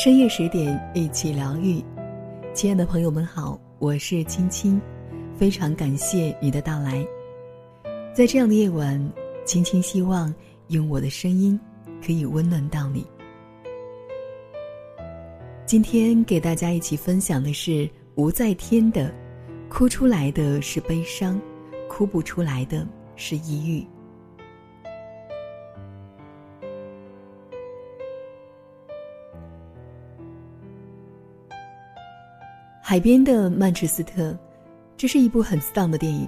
深夜十点，一起疗愈。亲爱的朋友们好，我是青青，非常感谢你的到来。在这样的夜晚，青青希望用我的声音可以温暖到你。今天给大家一起分享的是吴在天的：“哭出来的是悲伤，哭不出来的是抑郁。”海边的曼彻斯特，这是一部很丧的电影。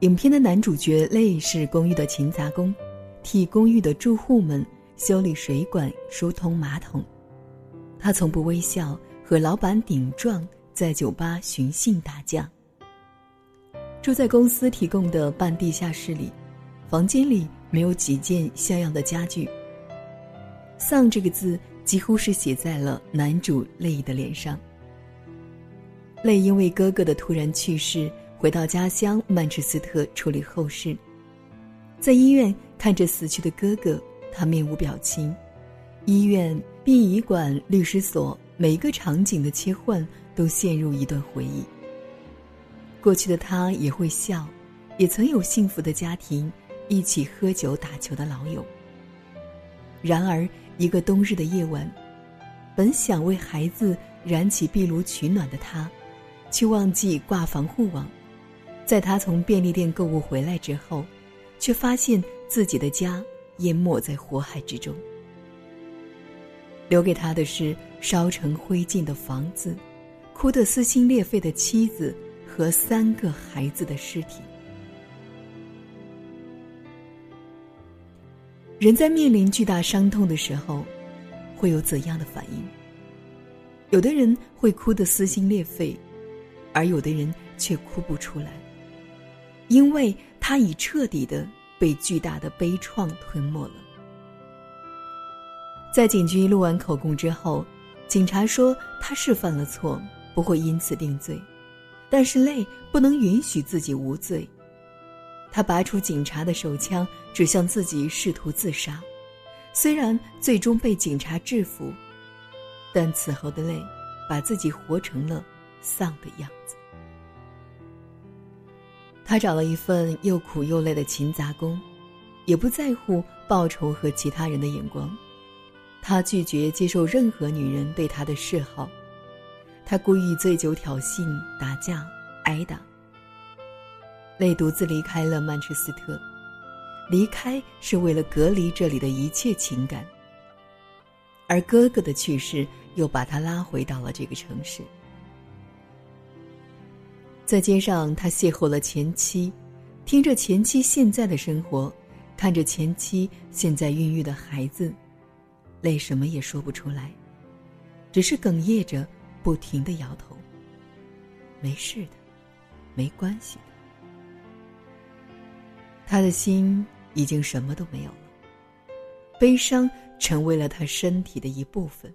影片的男主角类是公寓的勤杂工，替公寓的住户们修理水管、疏通马桶。他从不微笑，和老板顶撞，在酒吧寻衅打架。住在公司提供的半地下室里，房间里没有几件像样的家具。丧这个字几乎是写在了男主泪的脸上。泪因为哥哥的突然去世，回到家乡曼彻斯特处理后事。在医院看着死去的哥哥，他面无表情。医院、殡仪馆、律师所，每一个场景的切换都陷入一段回忆。过去的他也会笑，也曾有幸福的家庭，一起喝酒打球的老友。然而，一个冬日的夜晚，本想为孩子燃起壁炉取暖的他。却忘记挂防护网，在他从便利店购物回来之后，却发现自己的家淹没在火海之中。留给他的是烧成灰烬的房子，哭得撕心裂肺的妻子和三个孩子的尸体。人在面临巨大伤痛的时候，会有怎样的反应？有的人会哭得撕心裂肺。而有的人却哭不出来，因为他已彻底的被巨大的悲怆吞没了。在警局录完口供之后，警察说他是犯了错，不会因此定罪，但是泪不能允许自己无罪。他拔出警察的手枪，指向自己，试图自杀。虽然最终被警察制服，但此后的泪，把自己活成了。丧的样子。他找了一份又苦又累的勤杂工，也不在乎报酬和其他人的眼光。他拒绝接受任何女人对他的示好。他故意醉酒挑衅、打架、挨打。泪独自离开了曼彻斯特，离开是为了隔离这里的一切情感。而哥哥的去世又把他拉回到了这个城市。在街上，他邂逅了前妻，听着前妻现在的生活，看着前妻现在孕育的孩子，泪什么也说不出来，只是哽咽着，不停的摇头。没事的，没关系的。他的心已经什么都没有了，悲伤成为了他身体的一部分。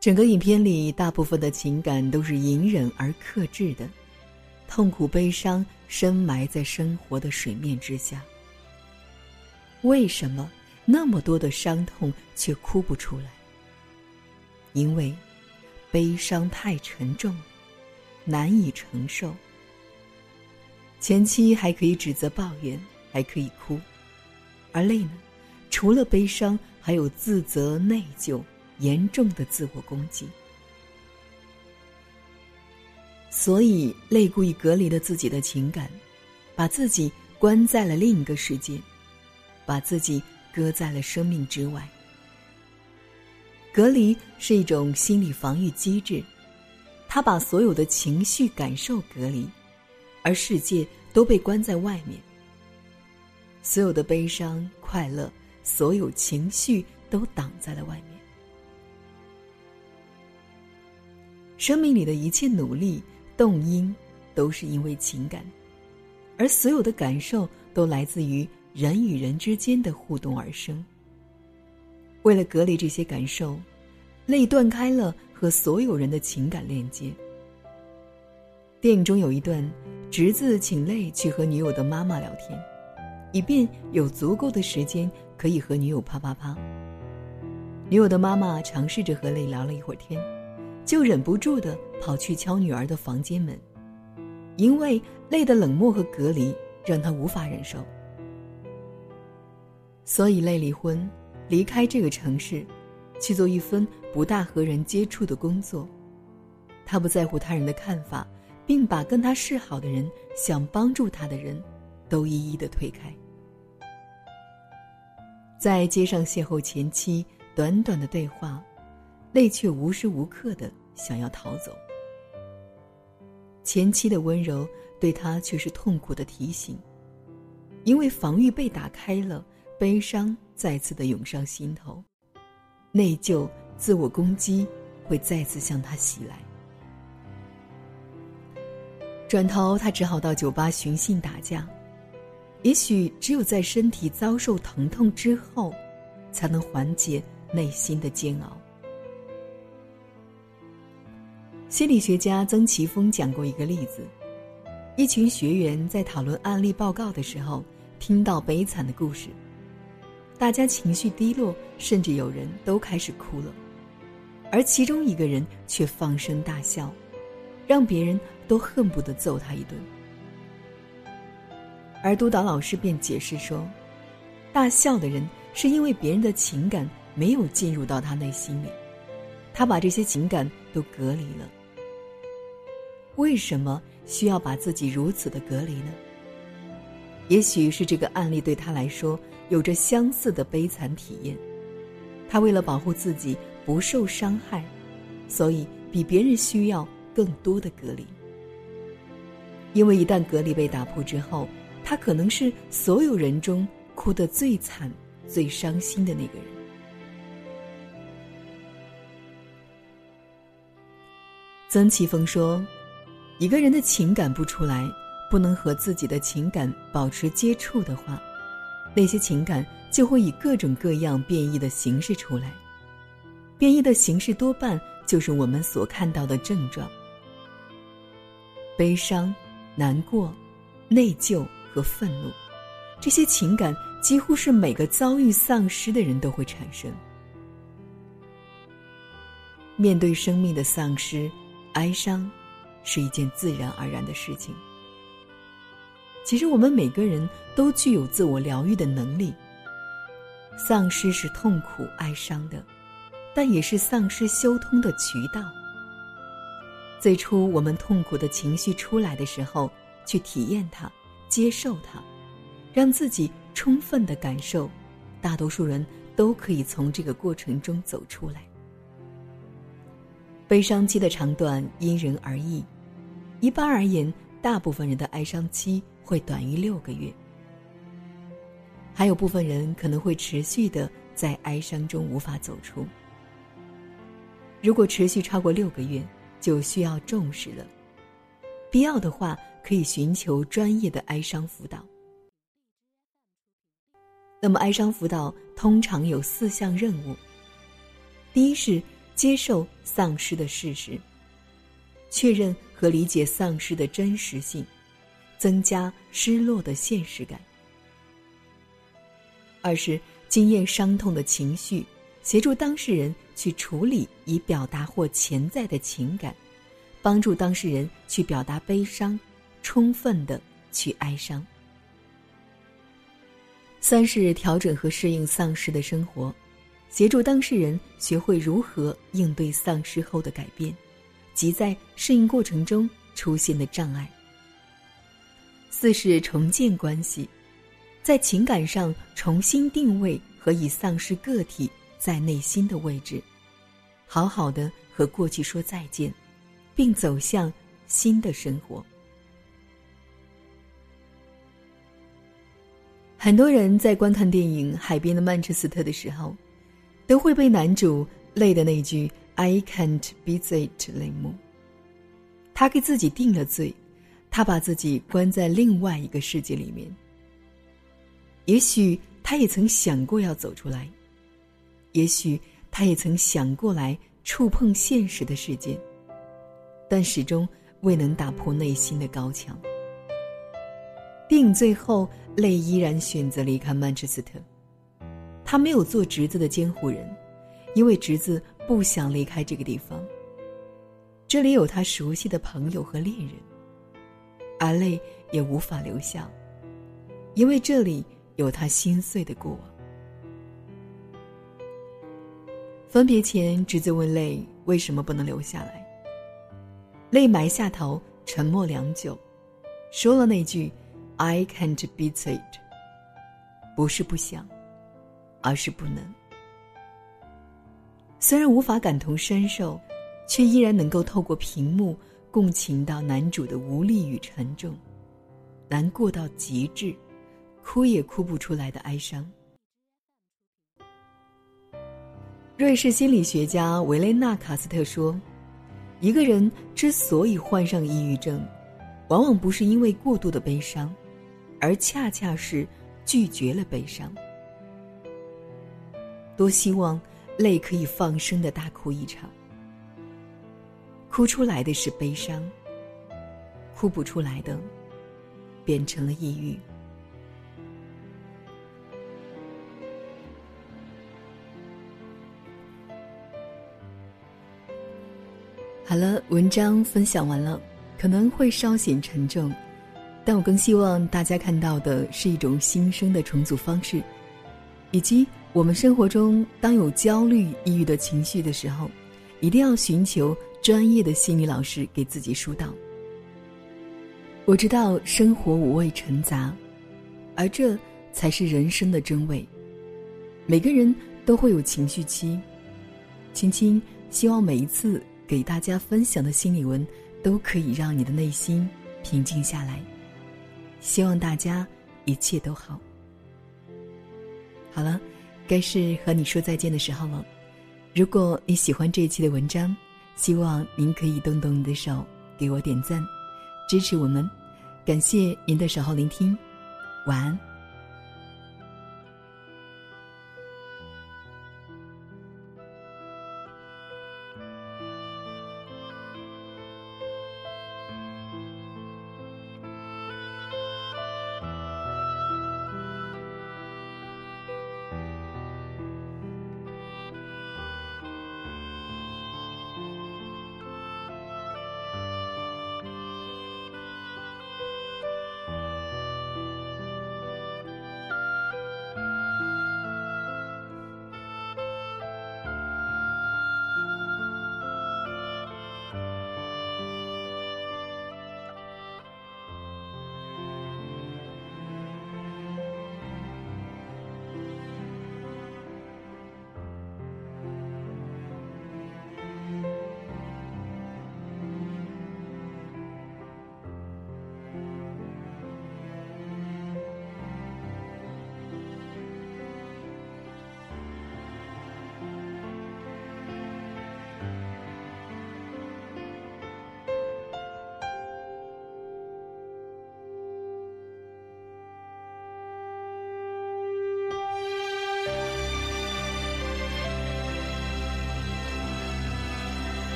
整个影片里，大部分的情感都是隐忍而克制的，痛苦、悲伤深埋在生活的水面之下。为什么那么多的伤痛却哭不出来？因为悲伤太沉重，难以承受。前妻还可以指责、抱怨，还可以哭，而泪呢？除了悲伤，还有自责、内疚。严重的自我攻击，所以泪故意隔离了自己的情感，把自己关在了另一个世界，把自己搁在了生命之外。隔离是一种心理防御机制，他把所有的情绪感受隔离，而世界都被关在外面。所有的悲伤、快乐，所有情绪都挡在了外面。生命里的一切努力、动因，都是因为情感，而所有的感受都来自于人与人之间的互动而生。为了隔离这些感受，泪断开了和所有人的情感链接。电影中有一段，侄子请泪去和女友的妈妈聊天，以便有足够的时间可以和女友啪啪啪。女友的妈妈尝试着和泪聊了一会儿天，就忍不住的跑去敲女儿的房间门，因为累的冷漠和隔离让她无法忍受，所以累离婚，离开这个城市，去做一份不大和人接触的工作。他不在乎他人的看法，并把跟他示好的人、想帮助他的人，都一一的推开。在街上邂逅前妻，短短的对话，泪却无时无刻的想要逃走。前妻的温柔对他却是痛苦的提醒，因为防御被打开了，悲伤再次的涌上心头，内疚、自我攻击会再次向他袭来。转头，他只好到酒吧寻衅打架。也许只有在身体遭受疼痛之后，才能缓解内心的煎熬。心理学家曾奇峰讲过一个例子：一群学员在讨论案例报告的时候，听到悲惨的故事，大家情绪低落，甚至有人都开始哭了，而其中一个人却放声大笑，让别人。都恨不得揍他一顿，而督导老师便解释说：“大笑的人是因为别人的情感没有进入到他内心里，他把这些情感都隔离了。为什么需要把自己如此的隔离呢？也许是这个案例对他来说有着相似的悲惨体验，他为了保护自己不受伤害，所以比别人需要更多的隔离。”因为一旦隔离被打破之后，他可能是所有人中哭得最惨、最伤心的那个人。曾奇峰说：“一个人的情感不出来，不能和自己的情感保持接触的话，那些情感就会以各种各样变异的形式出来。变异的形式多半就是我们所看到的症状：悲伤。”难过、内疚和愤怒，这些情感几乎是每个遭遇丧失的人都会产生。面对生命的丧失，哀伤是一件自然而然的事情。其实，我们每个人都具有自我疗愈的能力。丧失是痛苦、哀伤的，但也是丧失修通的渠道。最初，我们痛苦的情绪出来的时候，去体验它，接受它，让自己充分的感受。大多数人都可以从这个过程中走出来。悲伤期的长短因人而异，一般而言，大部分人的哀伤期会短于六个月。还有部分人可能会持续的在哀伤中无法走出。如果持续超过六个月，就需要重视了，必要的话可以寻求专业的哀伤辅导。那么，哀伤辅导通常有四项任务：第一是接受丧失的事实，确认和理解丧失的真实性，增加失落的现实感；二是经验伤痛的情绪。协助当事人去处理以表达或潜在的情感，帮助当事人去表达悲伤，充分的去哀伤。三是调整和适应丧失的生活，协助当事人学会如何应对丧失后的改变，及在适应过程中出现的障碍。四是重建关系，在情感上重新定位和以丧失个体。在内心的位置，好好的和过去说再见，并走向新的生活。很多人在观看电影《海边的曼彻斯特》的时候，都会被男主累的那句 “I can't be it” 泪目。他给自己定了罪，他把自己关在另外一个世界里面。也许他也曾想过要走出来。也许他也曾想过来触碰现实的世界，但始终未能打破内心的高墙。电影最后，泪依然选择离开曼彻斯特。他没有做侄子的监护人，因为侄子不想离开这个地方。这里有他熟悉的朋友和恋人，而泪也无法留下，因为这里有他心碎的过往。分别前，侄子问泪为什么不能留下来。泪埋下头，沉默良久，说了那句 “I can't beat it”，不是不想，而是不能。虽然无法感同身受，却依然能够透过屏幕共情到男主的无力与沉重，难过到极致，哭也哭不出来的哀伤。瑞士心理学家维雷纳·卡斯特说：“一个人之所以患上抑郁症，往往不是因为过度的悲伤，而恰恰是拒绝了悲伤。多希望泪可以放声的大哭一场，哭出来的是悲伤，哭不出来的，变成了抑郁。”好了，文章分享完了，可能会稍显沉重，但我更希望大家看到的是一种新生的重组方式，以及我们生活中当有焦虑、抑郁的情绪的时候，一定要寻求专业的心理老师给自己疏导。我知道生活五味陈杂，而这才是人生的真味。每个人都会有情绪期，青青希望每一次。给大家分享的心理文，都可以让你的内心平静下来。希望大家一切都好。好了，该是和你说再见的时候了。如果你喜欢这一期的文章，希望您可以动动你的手给我点赞，支持我们。感谢您的守候聆听，晚安。